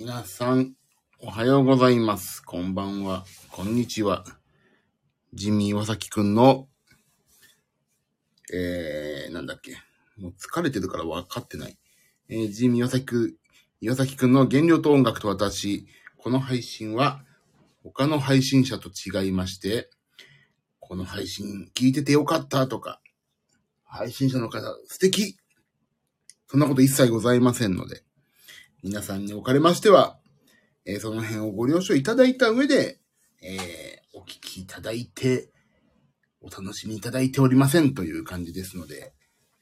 皆さん、おはようございます。こんばんは。こんにちは。ジミー岩崎くんの、えー、なんだっけ。もう疲れてるから分かってない。えー、ジミー岩崎くん、岩崎くんの原料と音楽と私。この配信は、他の配信者と違いまして、この配信聞いててよかったとか、配信者の方素敵そんなこと一切ございませんので、皆さんにおかれましては、えーその辺をご了承いただいた上で、えーお聞きいただいて、お楽しみいただいておりませんという感じですので、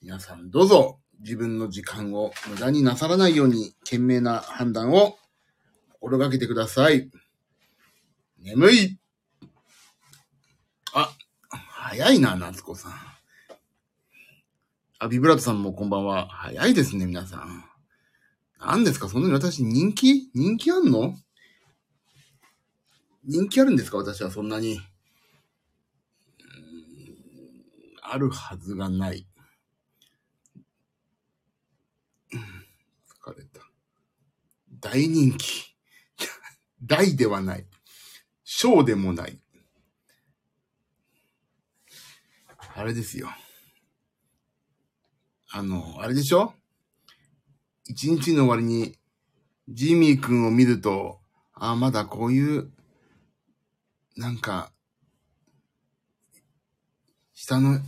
皆さんどうぞ自分の時間を無駄になさらないように、賢明な判断を心がけてください。眠いあ、早いな、夏子さん。あ、ビブラートさんもこんばんは。早いですね、皆さん。何ですか？そんなに私人気？人気あんの？人気あるんですか？私はそんなに。あるはずがない。疲れた。大人気。大ではない。小でもない。あれですよ。あの、あれでしょ？一日の終わりに、ジミー君を見ると、ああ、まだこういう、なんか、下の、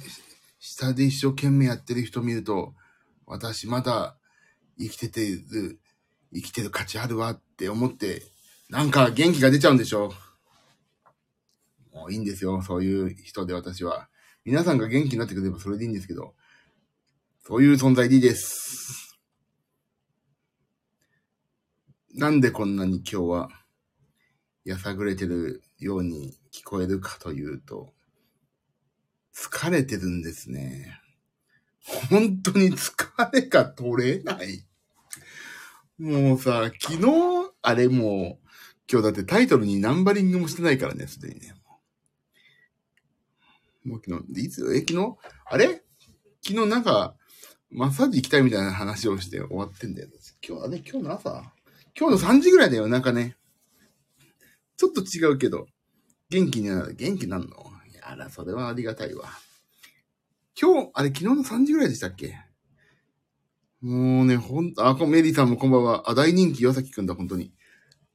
下で一生懸命やってる人見ると、私まだ生きててる、生きてる価値あるわって思って、なんか元気が出ちゃうんでしょもういいんですよ、そういう人で私は。皆さんが元気になってくれればそれでいいんですけど、そういう存在でいいです。なんでこんなに今日は、やさぐれてるように聞こえるかというと、疲れてるんですね。本当に疲れが取れない。もうさ、昨日、あれもう、今日だってタイトルにナンバリングもしてないからね、すでにね。もう昨日、いつ、え、昨日？あれ？昨日なんか、マッサージ行きたいみたいな話をして終わってんだよ。今日、あれ今日の朝今日の3時ぐらいだよ、なんかね。ちょっと違うけど、元気になる。元気なんの？いやら、それはありがたいわ。今日、あれ昨日の3時ぐらいでしたっけ？もうね、ほんと、あ、メリーさんもこんばんは。あ、大人気、岩崎くんだ、本当に。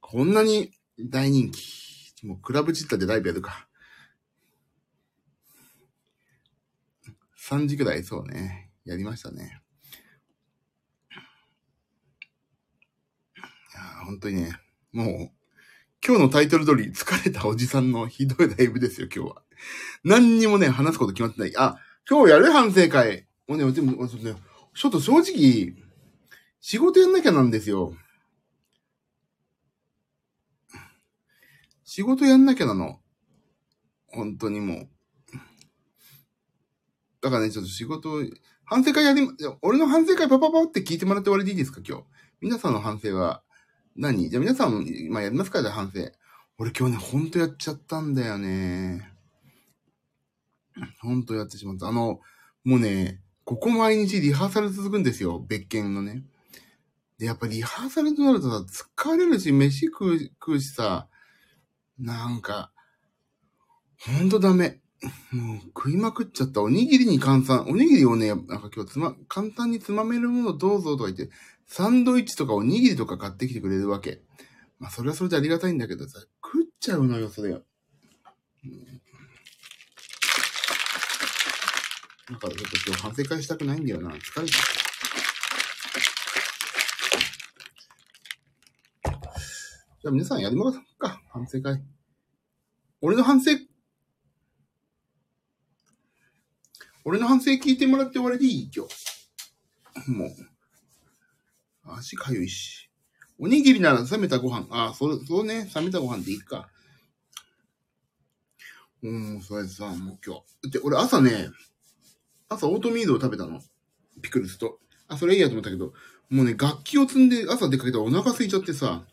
こんなに大人気。もう、クラブチッタでライブやるか。3時ぐらい、そうね。やりましたね。いやー本当にね、もう、今日のタイトル通り、疲れたおじさんのひどいライブですよ、今日は。何にもね、話すこと決まってない。あ、今日やる反省会。もうね、でも、そうねちょっと正直、仕事やんなきゃなんですよ。仕事やんなきゃなの。本当にもう。だからね、ちょっと仕事、反省会やり、俺の反省会パパパって聞いてもらって終わりでいいですか、今日。皆さんの反省は何？じゃあ皆さんも、まあやりますか？じゃあ反省。俺今日ね、ほんとやっちゃったんだよね。ほんとやってしまった。あの、もうね、ここ毎日リハーサル続くんですよ。別件のね。で、やっぱリハーサルとなるとさ、疲れるし、飯食う食うしさ、なんか、ほんとダメ。もう食いまくっちゃった。おにぎりに換算、おにぎりをね、なんか今日つま、簡単につまめるものどうぞとか言って、サンドイッチとかおにぎりとか買ってきてくれるわけ。まあそれはそれでありがたいんだけどさ、食っちゃうのよ、それ。うんだかちょっと今日反省会したくないんだよな。疲れた。じゃあ皆さんやりましょうか。反省会。俺の反省、俺の反省聞いてもらって終わりでいい？今日。もう。足かゆいし。おにぎりなら冷めたご飯。ああ、そう、そうね。冷めたご飯でいいか。うん、それさ、もう今日。で、俺朝ね、朝オートミールを食べたの。ピクルスと。あ、それいいやと思ったけど、もうね、楽器を積んで朝出かけたらお腹空いちゃってさ、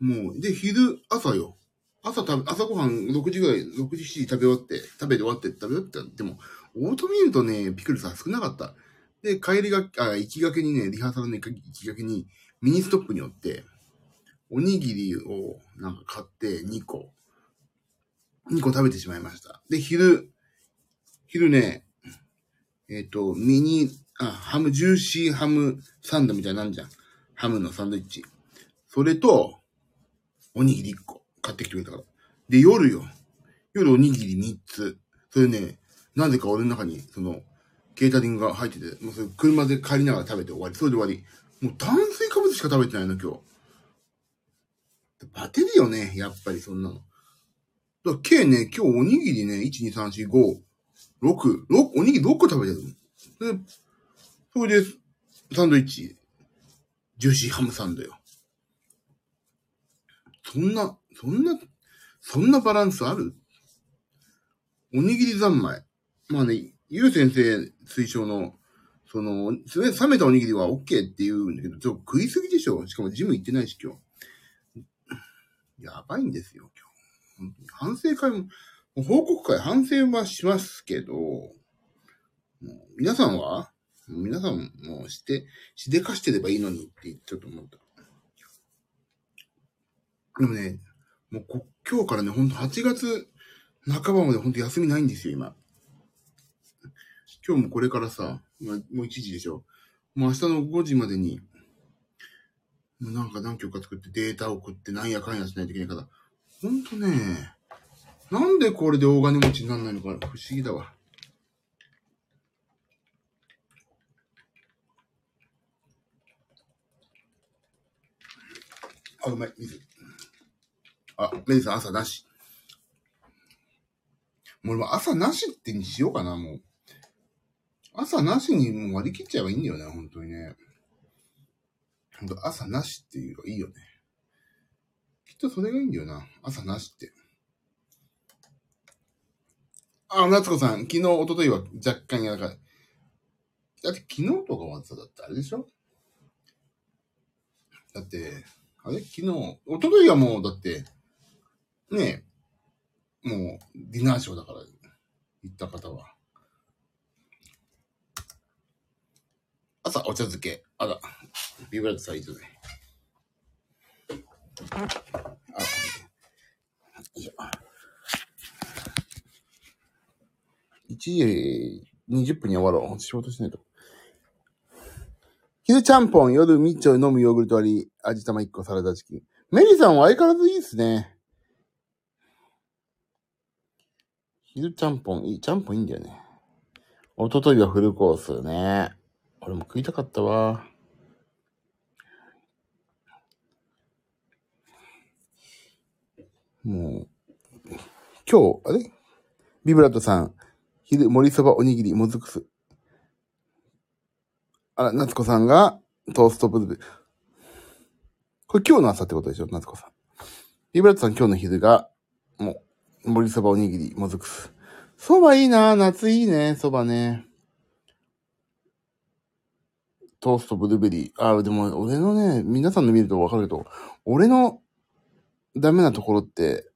もう、で、昼、朝よ。朝食べ、朝ごはん6時ぐらい、6時、7時食べ終わって、食べて終わって、食べ終わって、でも、オートミールとね、ピクルスは少なかった。で、帰りが、あ、行きがけにね、リハーサルの行きがけに、ミニストップに寄って、おにぎりをなんか買って2個。2個食べてしまいました。で、昼、昼ね、えっ、と、ミニ、あ、ハム、ジューシーハムサンドみたいなんじゃん。ハムのサンドイッチ。それと、おにぎり1個買ってきてくれたから。で、夜よ。夜おにぎり3つ。それね、なぜか俺の中に、その、ケータリングが入ってて、もうそれ車で帰りながら食べて終わり。それで終わり。もう炭水化物しか食べてないの、今日。バテるよね、やっぱりそんなの。だから計ね、今日おにぎりね、1、2、3、4、5、6、6、おにぎり6個食べてる。で、それで、サンドイッチ、ジューシーハムサンドよ。そんな、そんな、そんなバランスある？おにぎり三昧。まあね、ゆう先生推奨の、その、冷めたおにぎりは OK って言うんだけど、ちょっと食いすぎでしょしかもジム行ってないし今日。やばいんですよ、今日。反省会も、報告会反省はしますけど、もう皆さんは？皆さんもして、しでかしてればいいのにってちゃうと思った。でもね、もう今日からね、ほんと8月半ばまでほんと休みないんですよ、今。今日もこれからさ、まあ、もう1時でしょ。もう明日の5時までに、もうなんか何曲か作ってデータを送ってなんやかんやしないといけないから、ほんとね、なんでこれで大金持ちにならないのか不思議だわ。あ、うまい、水。あ、メリさん朝なし。もう俺も朝なしってにしようかな、もう。朝なしにもう割り切っちゃえばいいんだよね、本当にね。ほんと朝なしっていうのがいいよね。きっとそれがいいんだよな。朝なしって。あ、夏子さん、昨日、一昨日は若干柔らかい。だって昨日とかはさ、だってあれでしょ？だって、あれ？昨日、一昨日はもう、だって、ねえ、もう、ディナーショーだから、行った方は。朝、お茶漬け。あら、ビブラートサイズね。あ、よいしょ。1時20分に終わろう。仕事しないと。昼ちゃんぽん、夜みっちょ飲むヨーグルト割り、味玉1個サラダチキン。メリーさんは相変わらずいいっすね。昼ちゃんぽん、いい、ちゃんぽんいいんだよね。おとといはフルコースね。俺も食いたかったわ。もう、今日、あれ？ビブラトさん、昼、盛りそばおにぎり、もずくす。あら、夏子さんが、トーストブルブ。これ今日の朝ってことでしょ？夏子さん。ビブラトさん今日の昼が、もう、盛りそばおにぎり、もずくす。蕎麦いいな夏いいね、蕎麦ね。トーストブルーベリー。あ、でも俺のね、皆さんの見るとわかるけど、俺のダメなところって、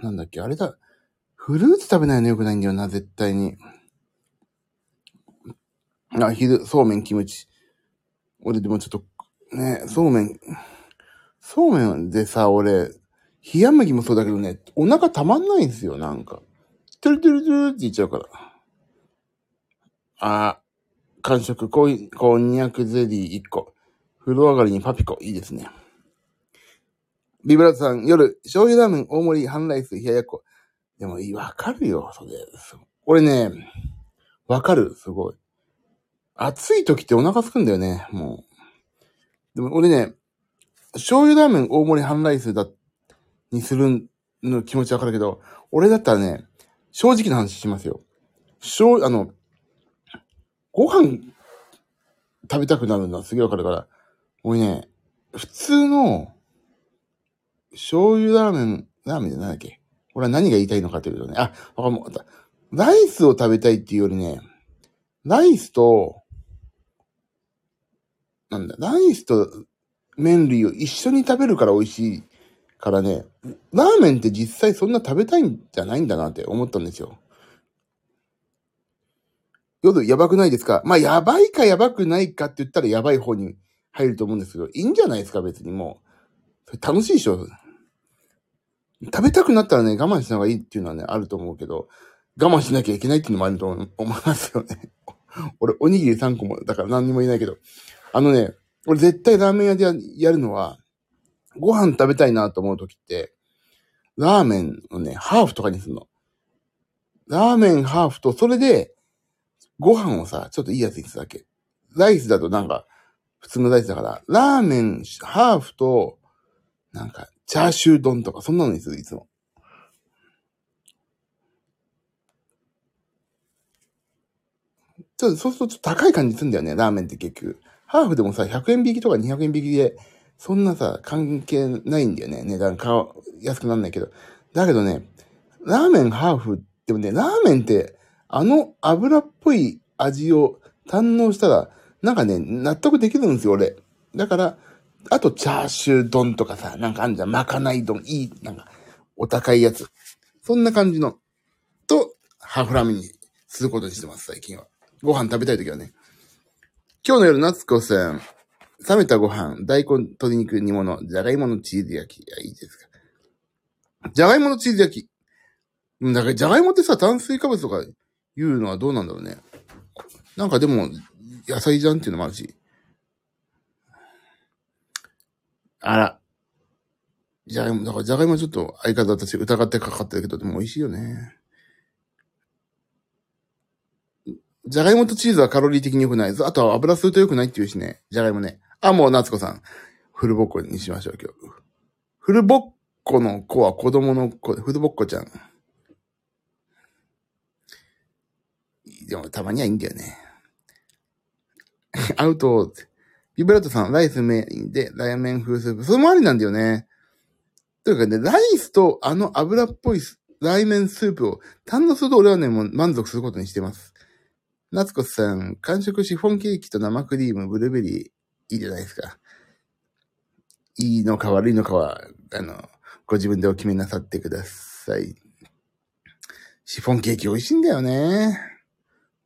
なんだっけ、あれだ。フルーツ食べないのよくないんだよな、絶対に。あ、昼、そうめん、キムチ。俺でもちょっと、ね、そうめん、そうめんでさ、俺、冷や麦もそうだけどね、お腹たまんないんですよ、なんか。トゥルトゥルトゥルって言っちゃうから。あ、完食、ここんにゃくゼリー1個。風呂上がりにパピコ、いいですね。ビブラートさん、夜、醤油ラーメン、大盛り、半ライス、冷ややっこ。でも、いい、わかるよ、それ。俺ね、わかる、すごい。暑い時ってお腹すくんだよね、もう。でも俺ね、醤油ラーメン大盛り半ライスだ、にするの気持ちわかるけど、俺だったらね、正直な話しますよ。醤、あの、ご飯食べたくなるのはすげえわかるから、俺ね、普通の醤油ラーメン、ラーメンじゃないだっけ？俺は何が言いたいのかというとね、あ、わかった。ライスを食べたいっていうよりね、ライスと、なんだ、ライスと麺類を一緒に食べるから美味しいからね、ラーメンって実際そんな食べたいんじゃないんだなって思ったんですよ。夜やばくないですか？まあ、やばいかやばくないかって言ったらやばい方に入ると思うんですけど、いいんじゃないですか別にもそれ楽しいでしょ？食べたくなったらね、我慢しな方がいいっていうのはね、あると思うけど、我慢しなきゃいけないっていうのもあると思いますよね。俺、おにぎり3個も、だから何にも言えないけど。あのね、俺絶対ラーメン屋でやるのは、ご飯食べたいなと思うときって、ラーメンをね、ハーフとかにするの。ラーメンハーフと、それで、ご飯をさ、ちょっといいやつにするだけ。ライスだとなんか、普通のライスだから、ラーメンハーフと、なんか、チャーシュー丼とか、そんなのにする、いつも。ちょっと、そうするとちょっと高い感じするんだよね、ラーメンって結局。ハーフでもさ、100円引きとか200円引きで、そんなさ、関係ないんだよね。値段か、安くなんないけど。だけどね、ラーメンハーフでもね、ラーメンって、あの油っぽい味を堪能したら、なんかね、納得できるんですよ、俺。だから、あと、チャーシュー丼とかさ、なんかあんじゃん、まかない丼、いい、なんか、お高いやつ。そんな感じの、と、ハーフラーメンにすることにしてます、最近は。ご飯食べたいときはね。今日の夜、夏子さん、冷めたご飯、大根、鶏肉、煮物、じゃがいものチーズ焼き。いや、いいですか。じゃがいものチーズ焼き。だから、じゃがいもってさ、炭水化物とか言うのはどうなんだろうね。なんかでも、野菜じゃんっていうのもあるし。あら。じゃがいも、だからじゃがいもちょっと相方私疑ってかかってるけど、でも美味しいよね。じゃがいもとチーズはカロリー的に良くないぞ。あとは油吸うと良くないって言うしね。じゃがいもね。あ、もう夏子さん。フルボッコにしましょう、今日。フルボッコの子は子供の子、フルボッコちゃん。でもたまにはいいんだよね。アウト、ビブラートさん、ライスメインで、ラーメン風スープ。それもありなんだよね。というかね、ライスとあの油っぽいラーメンスープを堪能すると俺はね、もう満足することにしてます。夏子さん、完食シフォンケーキと生クリーム、ブルーベリー、いいじゃないですか。いいのか悪いのかは、あの、ご自分でお決めなさってください。シフォンケーキ美味しいんだよね。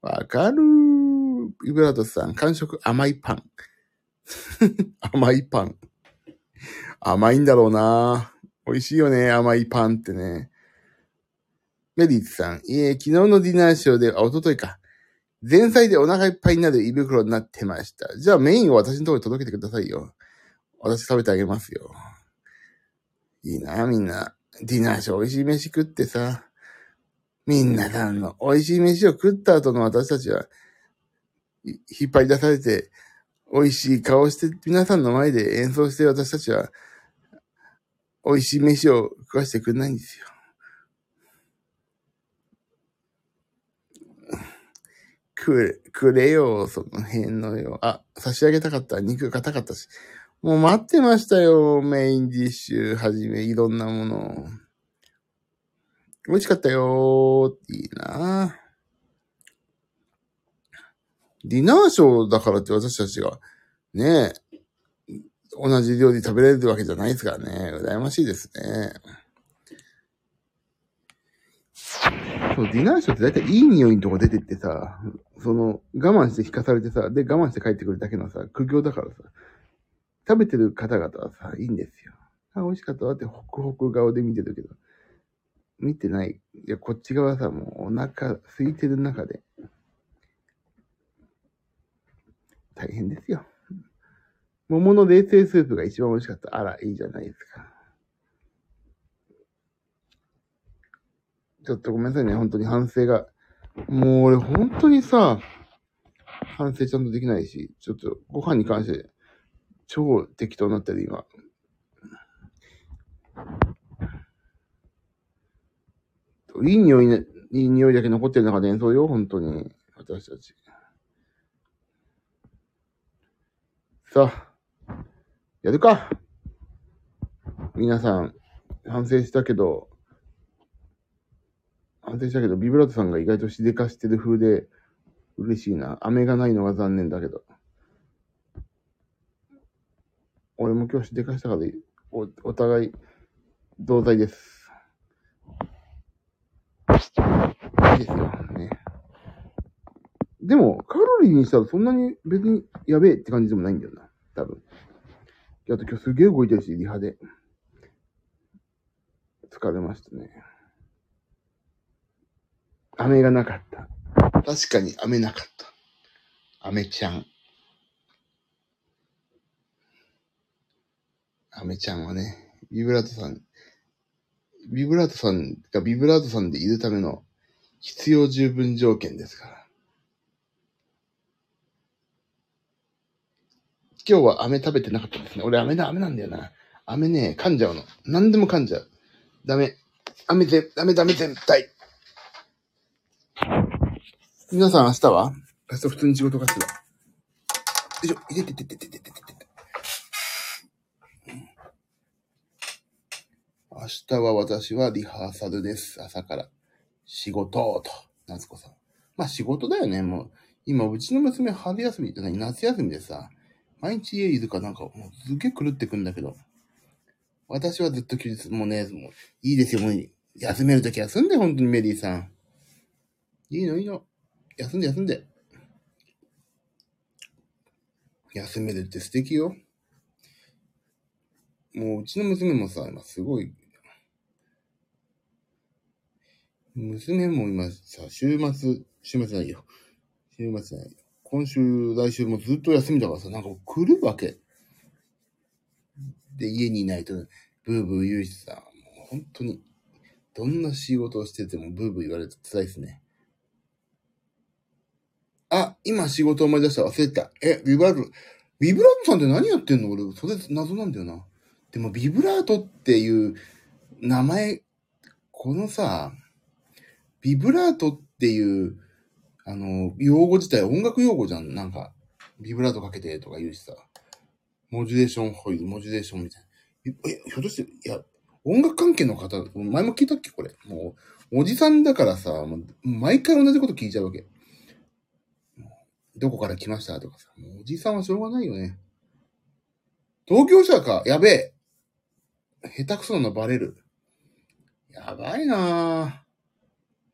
わかるーイブラートさん、完食甘いパン。甘いパン。甘いんだろうな美味しいよね、甘いパンってね。メリーツさん、いえ、昨日のディナーショーで、あ、おとといか。前菜でお腹いっぱいになる胃袋になってました。じゃあメインを私のところに届けてくださいよ。私食べてあげますよ。いいな、みんな。ディナーショー美味しい飯食ってさ。みんなさんの美味しい飯を食った後の私たちは、引っ張り出されて、美味しい顔して、皆さんの前で演奏して私たちは、美味しい飯を食わしてくれないんですよ。くれ、くれよ、その辺のよ。あ、差し上げたかった。肉硬かったし。もう待ってましたよ。メインディッシュはじめ、いろんなものを。美味しかったよー。いいなディナーショーだからって私たちが、ねえ、同じ料理食べれるわけじゃないですからね。羨ましいですね。そう、ディナーショーって大体いい匂いのとこ出てってさ、その、我慢して引かされてさ、で、我慢して帰ってくるだけのさ、苦行だからさ、食べてる方々はさ、いいんですよ。あ、美味しかったわってホクホク顔で見てるけど、見てない。いや、こっち側さ、もうお腹空いてる中で、大変ですよ。桃の冷製スープが一番美味しかった。あら、いいじゃないですか。ちょっとごめんなさいね、本当に反省が。もう俺本当にさ、反省ちゃんとできないし、ちょっとご飯に関して超適当になってる今。いい匂いね、いい匂いだけ残ってる中で演奏よ、本当に。私たち。さあ、やるか。皆さん、反省したけど、反省したけど、ビブラートさんが意外としでかしてる風で、嬉しいな。飴がないのが残念だけど。俺も今日しでかしたからお、お互い、同罪です。いいですよ。ね。でも、カロリーにしたらそんなに別にやべえって感じでもないんだよな。多分。あと今日すげえ動いてるし、リハで。疲れましたね。飴がなかった。確かに飴なかった。飴ちゃん。飴ちゃんはね、ビブラートさん、ビブラートさんがビブラートさんでいるための必要十分条件ですから。今日は飴食べてなかったですね。俺飴だ、飴なんだよな。飴ね、噛んじゃうの。何でも噛んじゃう。ダメ。飴ぜ、ダメダメ絶対。皆さん明日は？明日普通に仕事かしら。よいしょ、いててててててててて。明日は私はリハーサルです。朝から。仕事と、夏子さん。まあ仕事だよね、もう。今、うちの娘春休みじゃない、夏休みでさ、毎日家いるかなんかもうすげえ狂ってくんだけど。私はずっと休日、もうね、もういいですよ、もう休めるとき休んで、本当にメリーさん。いいのいいの。休んで休んで。休めるって素敵よ。もううちの娘もさ、今すごい、娘も今さ、週末、週末ないよ。週末ないよ。今週、来週もずっと休みだからさ、なんか来るわけ。で、家にいないと、ブーブー言うしさ、もう本当に、どんな仕事をしててもブーブー言われると辛いですね。あ、今仕事思い出した。忘れた。え、ビブラート、ビブラートさんって何やってんの？俺、それ謎なんだよな。でも、ビブラートっていう名前、このさ、ビブラートっていう、あの、用語自体音楽用語じゃん。なんか、ビブラートかけてとか言うしさ。モジュレーションホイール、モジュレーションみたいな。え、ひょっとして、いや、音楽関係の方、前も聞いたっけこれ。もう、おじさんだからさ、もう毎回同じこと聞いちゃうわけ。どこから来ましたとかさ。もうおじさんはしょうがないよね。同業者か。やべえ。下手くそなのバレる。やばいなぁ。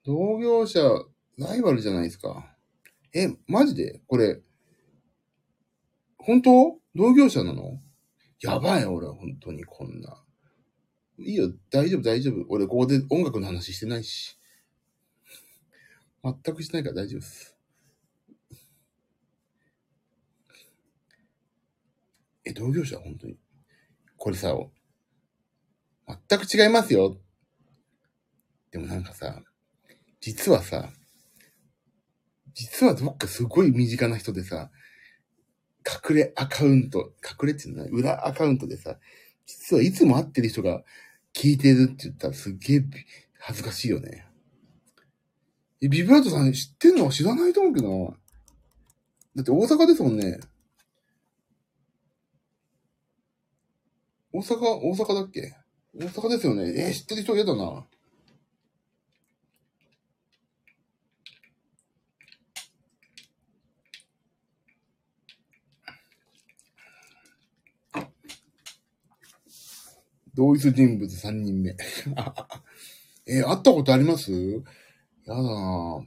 同業者、ライバルじゃないですか。え、マジで？これ、本当？同業者なの？やばい、俺、本当にこんな。いいよ、大丈夫、大丈夫。俺、ここで音楽の話してないし。全くしてないから大丈夫です。え、同業者？本当に？これさ、全く違いますよ。でもなんかさ、実はさ、実はどっかすごい身近な人でさ、隠れアカウント、隠れっていうのは裏アカウントでさ、実はいつも会ってる人が聞いてるって言ったらすっげえ恥ずかしいよね。え、ビブラートさん知ってんの知らないと思うけどな。だって大阪ですもんね。大阪、大阪だっけ？大阪ですよね。えー知ってる人嫌だな。同一人物3人目。えー会ったことあります？やだな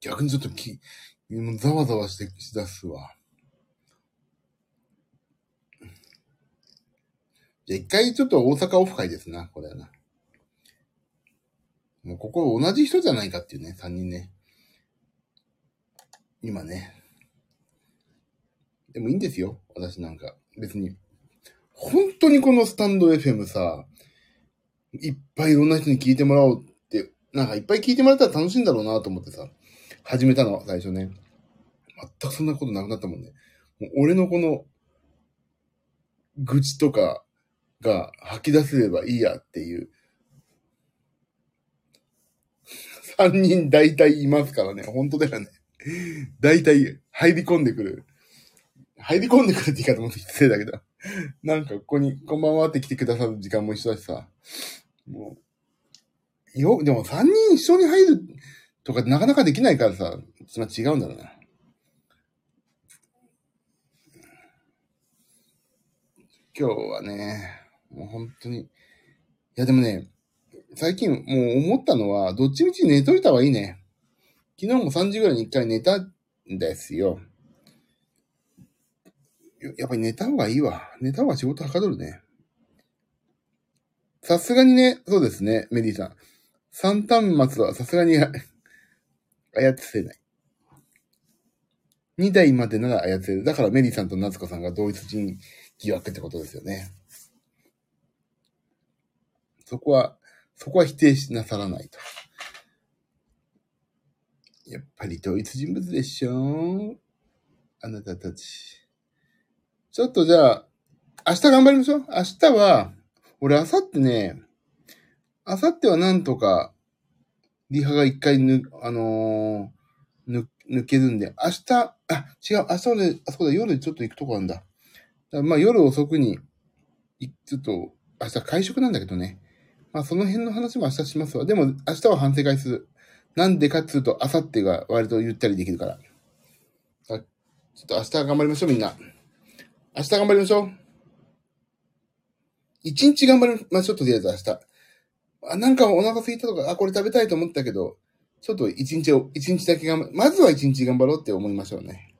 逆にちょっとき、ざわざわしてしだすわ。じゃ一回ちょっと大阪オフ会ですな、これな。もうここ同じ人じゃないかっていうね、3人ね。今ね。でもいいんですよ、私なんか。別に。本当にこのスタンド FM さ、いっぱいいろんな人に聞いてもらおうって、なんかいっぱい聞いてもらったら楽しいんだろうなと思ってさ、始めたの、最初ね。全くそんなことなくなったもんね。もう俺のこの、愚痴とかが吐き出せればいいやっていう。三人大体いますからね。本当だよね。大体入り込んでくる。入り込んでくるって言い方も失礼だけど。なんかここに、こんばんはって来てくださる時間も一緒だしさ。もう、よ、でも3人一緒に入るとかなかなかできないからさ、それは違うんだろうな。今日はね、もう本当に。いやでもね、最近もう思ったのは、どっちみち寝といた方がいいね。昨日も3時ぐらいに一回寝たんですよ。やっぱり寝た方がいいわ。寝た方が仕事はかどるね。さすがにね、そうですね、メディさん。三端末はさすがに 操せない。二台までなら操れる。だからメリーさんと夏子さんが同一人疑惑ってことですよね。そこは、そこは否定しなさらないと。やっぱり同一人物でしょあなたたち。ちょっとじゃあ、明日頑張りましょう。明日は、俺明後日ね、明後日はなんとか、リハが一回ぬ、あのー、抜、抜けるんで、明日、あ、違う、明日俺、あそこだ、夜ちょっと行くとこあるんだ。だまあ夜遅くに、ちょっと、明日会食なんだけどね。まあその辺の話も明日しますわ。でも明日は反省会する。なんでかっつうと、明後日が割とゆったりできるから。ちょっと明日頑張りましょう、みんな。明日頑張りましょう。一日頑張りましょう、とりあえず明日。あ、なんかお腹空いたとか、あ、これ食べたいと思ったけど、ちょっと一日を、一日だけ頑張、まずは一日頑張ろうって思いましょうね。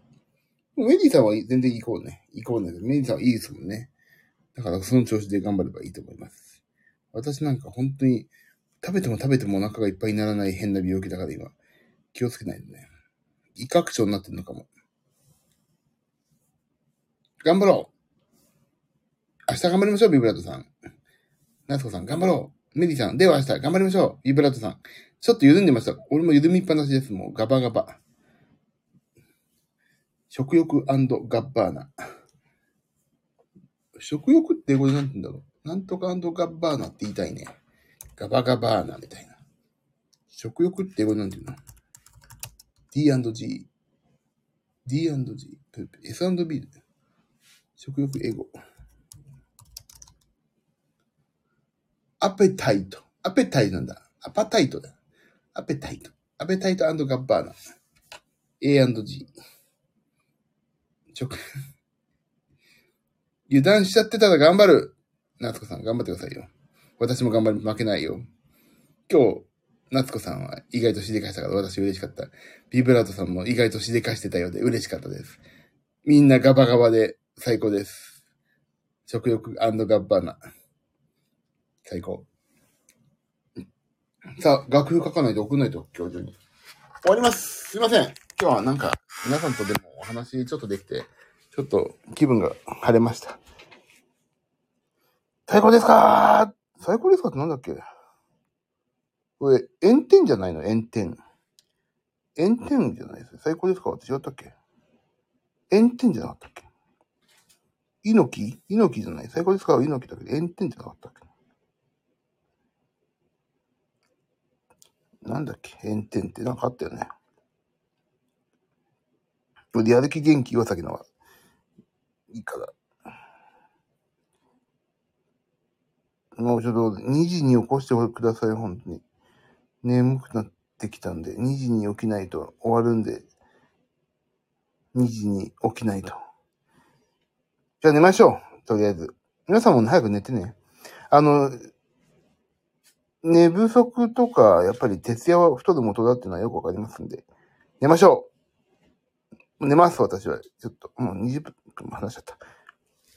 メディさんは全然行こうね。行こうね。メディさんはいいですもんね。だからその調子で頑張ればいいと思います。私なんか本当に食べても食べてもお腹がいっぱいにならない変な病気だから今、気をつけないとね。胃拡張になってるのかも。頑張ろう明日頑張りましょう、ビブラートさん。ナスコさん、頑張ろうメディさん、では明日頑張りましょう、ビブラートさん。ちょっと緩んでました。俺も緩みっぱなしです。もうガバガバ。食欲ガッバーナ。食欲って英語で何て言うんだろう。なんとかガッバーナって言いたいね。ガバガバーナみたいな。食欲って英語で何て言うの ?D&G。D&G。S&B。食欲英語。アペタイト。アペタイトなんだ。アパタイトだ。アペタイト。アペタイトガッバーナ。A&G。食。油断しちゃってたら頑張る。夏子さん、頑張ってくださいよ。私も頑張り、負けないよ。今日、夏子さんは意外としでかしたから私嬉しかった。ビブラートさんも意外としでかしてたようで嬉しかったです。みんなガバガバで最高です。食欲ガッバーナ。最高。さあ、楽譜書かないと送んないと、今日中に。終わります。すいません。今日はなんか、皆さんとでもお話ちょっとできて、ちょっと気分が晴れました。最高ですか最高ですかってなんだっけこれ、炎天じゃないの？炎天。炎天じゃないです。最高ですかって違ったっけ？炎天じゃなかったっけ？猪木？猪木じゃない最高ですか猪木だけど、炎天じゃなかったっけなんだっけ？炎天ってなんかあったよね。やる気元気岩崎のはいいから。もうちょっと2時に起こしてください、本当に。眠くなってきたんで、2時に起きないと終わるんで、2時に起きないと。じゃあ寝ましょう。とりあえず。皆さんも早く寝てね。あの、寝不足とか、やっぱり徹夜は太る元だっていうのはよくわかりますんで、寝ましょう寝ます、私は。ちょっと、もう20分話しちゃった。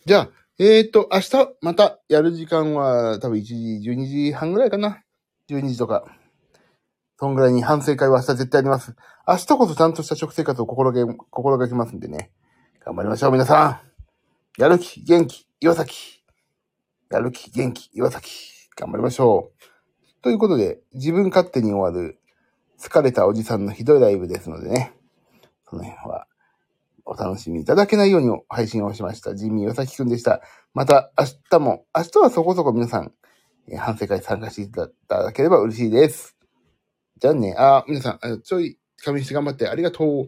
じゃあ、えーと、明日またやる時間は多分1時、12時半ぐらいかな。12時とか。そんぐらいに反省会は明日絶対あります。明日こそちゃんとした食生活を心がけ、心がけますんでね。頑張りましょう、皆さん。やる気、元気、岩崎。やる気、元気、岩崎。頑張りましょう。ということで、自分勝手に終わる、疲れたおじさんのひどいライブですのでね、その辺は、お楽しみいただけないように配信をしました。ジミー岩崎くんでした。また明日も、明日はそこそこ皆さん、え反省会参加していただければ嬉しいです。じゃあね、あ、皆さん、ちょい、仮眠して頑張ってありがとう。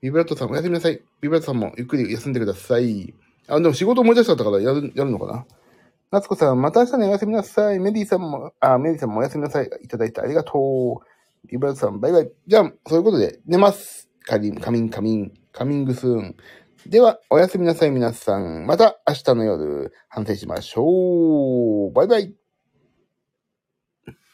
ビブラットさんおやすみなさい。ビブラットさんもゆっくり休んでください。あ、でも仕事思い出しちゃったからやる、やるのかな？夏子さん、また明日ね、おやすみなさい。メリーさんも、あ、メリーさんもおやすみなさい。いただいてありがとう。リブラズさん、バイバイ。じゃあ、そういうことで、寝ます。カリン、カミン、カミン、カミングスーン。では、おやすみなさい、皆さん。また明日の夜、反省しましょう。バイバイ。